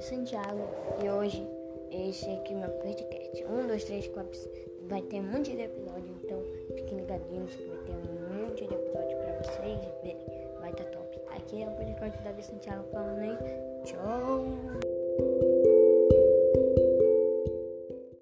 de Santiago e hoje esse aqui é meu podcast. Um, dois, três, quatro. Vai ter um monte de episódio, então fiquem ligadinhos que vai ter um monte de episódio pra vocês verem. Vai estar tá top. Aqui é o podcast da Via Santiago falando aí. Tchau!